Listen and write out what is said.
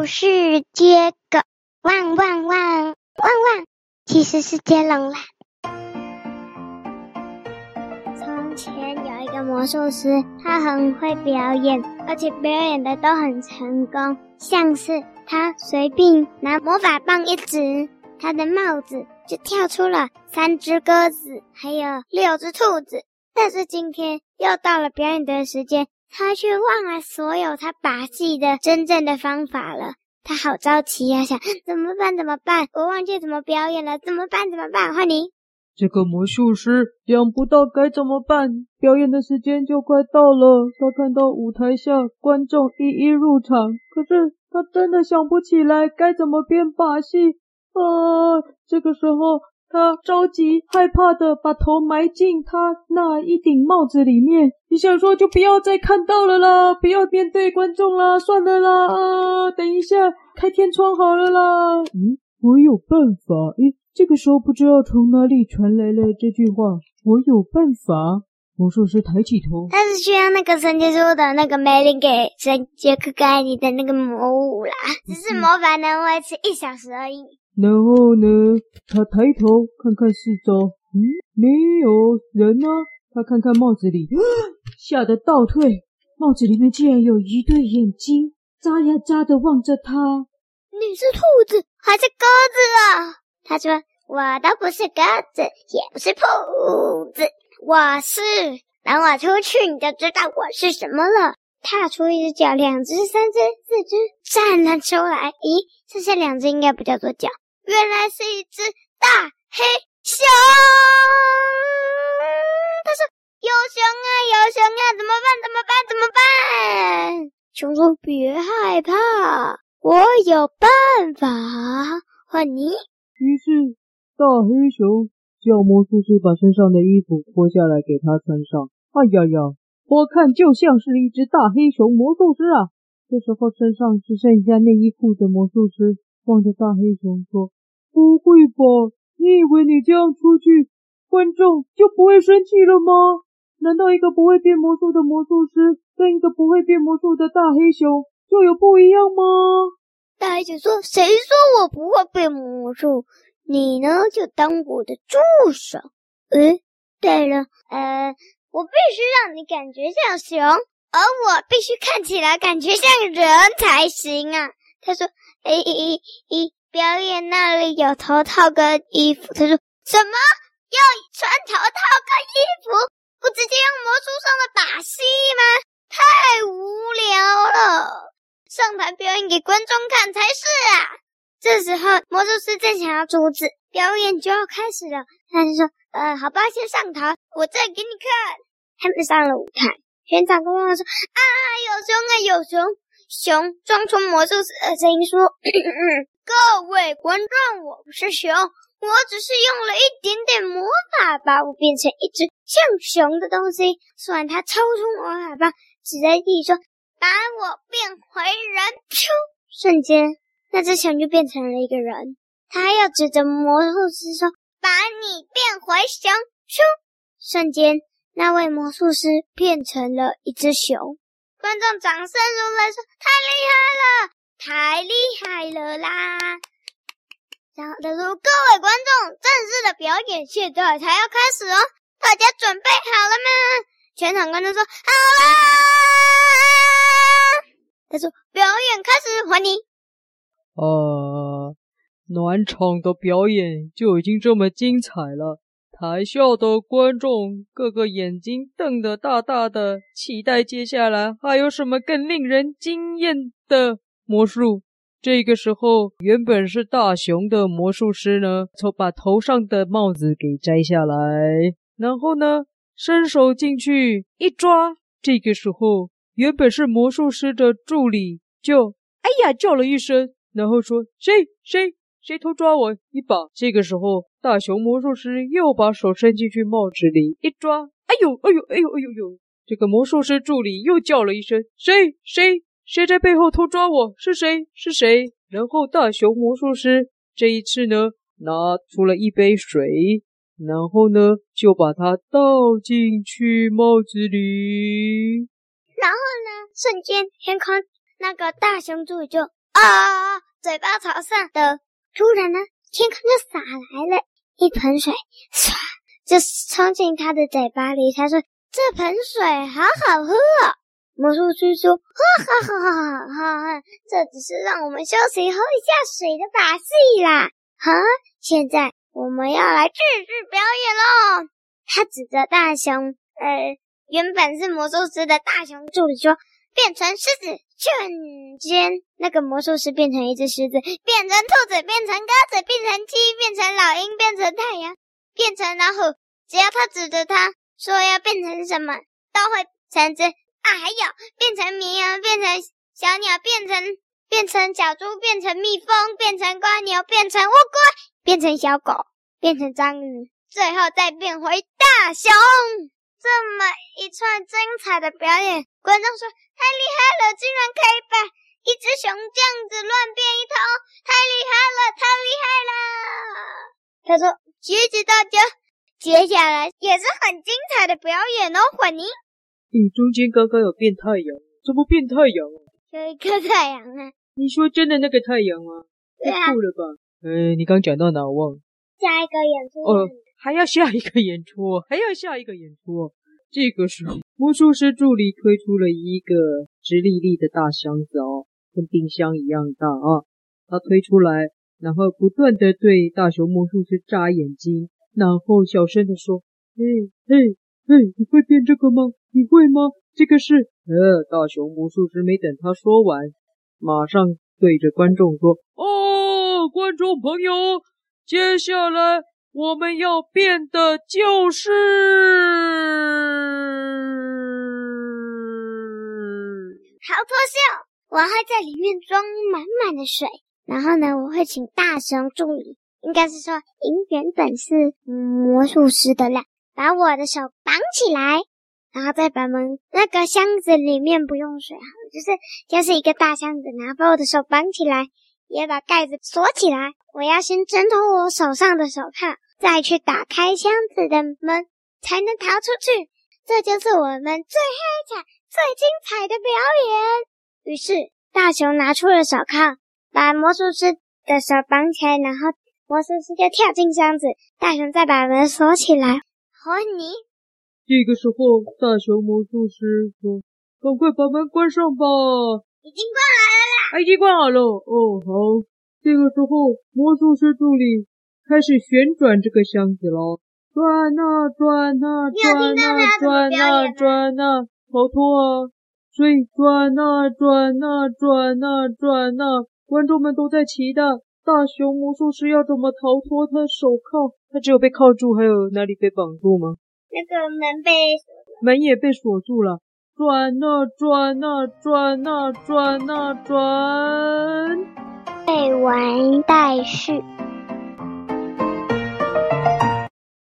不是接狗，汪汪汪汪汪，其实是接龙啦。从前有一个魔术师，他很会表演，而且表演的都很成功。像是他随便拿魔法棒一指，他的帽子就跳出了三只鸽子，还有六只兔子。但是今天又到了表演的时间。他却忘了所有他把戏的真正的方法了，他好着急呀，想怎么办？怎么办？我忘记怎么表演了，怎么办？怎么办？换你。这个魔术师想不到该怎么办，表演的时间就快到了。他看到舞台下观众一一入场，可是他真的想不起来该怎么变把戏啊！这个时候。他着急害怕的把头埋进他那一顶帽子里面，你想说就不要再看到了啦，不要面对观众啦，算了啦，啊，等一下开天窗好了啦。嗯，我有办法。诶，这个时候不知道从哪里传来了这句话，我有办法。魔术师抬起头，他是需要那个神奇书的那个梅林给神杰克盖你的那个魔物啦，只是魔法能维持一小时而已。然后呢，他抬头看看四周，嗯，没有人啊。他看看帽子里，吓得倒退。帽子里面竟然有一对眼睛，眨呀眨的望着他。你是兔子还是鸽子啊？他说：“我都不是鸽子，也不是兔子，我是……等我出去，你就知道我是什么了。”踏出一只脚，两只、三只、四只，站了出来。咦，剩下两只应该不叫做脚。原来是一只大黑熊！他说：“有熊啊，有熊啊，怎么办？怎么办？怎么办？”熊说：“别害怕，我有办法。”换你。于是，大黑熊叫魔术师把身上的衣服脱下来给他穿上。哎呀呀，我看就像是一只大黑熊魔术师啊！这时候身上只剩下内衣裤的魔术师望着大黑熊说。不会吧？你以为你这样出去，观众就不会生气了吗？难道一个不会变魔术的魔术师跟一个不会变魔术的大黑熊就有不一样吗？大黑熊说：“谁说我不会变魔术？你呢，就当我的助手。”诶，对了，呃，我必须让你感觉像熊，而我必须看起来感觉像人才行啊。他说：“诶诶诶。”表演那里有头套跟衣服，他说什么要穿头套跟衣服？不直接用魔术上的把戏吗？太无聊了！上台表演给观众看才是啊！这时候魔术师正想要阻止表演就要开始了，他就说：“呃，好吧，先上台，我再给你看。”他们上了舞台，全场观众说：“啊，有熊啊，有熊！”熊装出魔术师的声音说：“ 各位观众，我不是熊，我只是用了一点点魔法把我变成一只像熊的东西。”说完，他抽出魔法棒，指在地说：“把我变回人！”咻，瞬间，那只熊就变成了一个人。他还要指着魔术师说：“把你变回熊！”咻，瞬间，那位魔术师变成了一只熊。观众掌声如雷，说：“太厉害了，太厉害了啦！”然后他说：“各位观众，正式的表演现在才要开始哦，大家准备好了吗？”全场观众说：“好啦！”他说：“表演开始，欢迎。”哦，暖场的表演就已经这么精彩了。台下的观众个个眼睛瞪得大大的，期待接下来还有什么更令人惊艳的魔术。这个时候，原本是大熊的魔术师呢，从把头上的帽子给摘下来，然后呢，伸手进去一抓。这个时候，原本是魔术师的助理就哎呀叫了一声，然后说：“谁谁？”谁偷抓我一把？这个时候，大熊魔术师又把手伸进去帽子里一抓，哎呦，哎呦，哎呦，哎呦呦！这个魔术师助理又叫了一声：“谁？谁？谁在背后偷抓我？是谁？是谁？”然后大熊魔术师这一次呢，拿出了一杯水，然后呢，就把它倒进去帽子里。然后呢，瞬间天空那个大熊助理就啊啊，嘴巴朝上的，突然呢，天空就洒来了一盆水，唰，就冲进他的嘴巴里。他说：“这盆水好好喝。”魔术师说：“哈哈哈哈哈哈，这只是让我们休息喝一下水的把戏啦。哈，现在我们要来继续表演喽。”他指着大熊，呃，原本是魔术师的大熊助理说。变成狮子，瞬间那个魔术师变成一只狮子，变成兔子，变成鸽子，变成鸡，变成老鹰，变成太阳，变成老虎。只要他指着他说要变成什么，都会成真啊！还有变成绵羊，变成小鸟，变成变成小猪，变成蜜蜂，变成蜗牛，变成乌龟，变成小狗，变成章鱼，最后再变回大熊。这么一串精彩的表演，观众说太厉害了，竟然可以把一只熊这样子乱变一通，太厉害了，太厉害了！他说：“谢谢大家，接下来也是很精彩的表演哦，混妮。”你中间刚刚有变太阳，怎么变太阳啊？有一颗太阳啊！你说真的那个太阳吗？太酷了吧！哎，你刚讲到哪？我忘了。下一个演出。哦。还要下一个演出，还要下一个演出。这个时候，魔术师助理推出了一个直立立的大箱子哦，跟冰箱一样大啊。他推出来，然后不断的对大熊魔术师眨眼睛，然后小声的说：“嘿，嘿，嘿，你会变这个吗？你会吗？这个是……呃，大熊魔术师没等他说完，马上对着观众说：哦，观众朋友，接下来。”我们要变的就是逃脱秀。我会在里面装满满的水，然后呢，我会请大熊助理，应该是说，原本是魔术师的啦，把我的手绑起来，然后再把门那个箱子里面不用水，哈，就是就是一个大箱子，然后把我的手绑起来。也把盖子锁起来。我要先挣脱我手上的手铐，再去打开箱子的门，才能逃出去。这就是我们最黑彩、最精彩的表演。于是，大熊拿出了手铐，把魔术师的手绑起来，然后魔术师就跳进箱子，大熊再把门锁起来。和你。这个时候，大熊魔术师说：“赶快把门关上吧。”已经关好了。已经关好了哦，好。这个时候，魔术师助理开始旋转这个箱子了，转啊转啊转啊转啊转啊，逃脱啊！所以转啊转啊转啊转啊，观众们都在期待大熊魔术师要怎么逃脱他手铐。他只有被铐住，还有哪里被绑住吗？那个门被门也被锁住了。转呐转呐转呐转呐转，未完待续。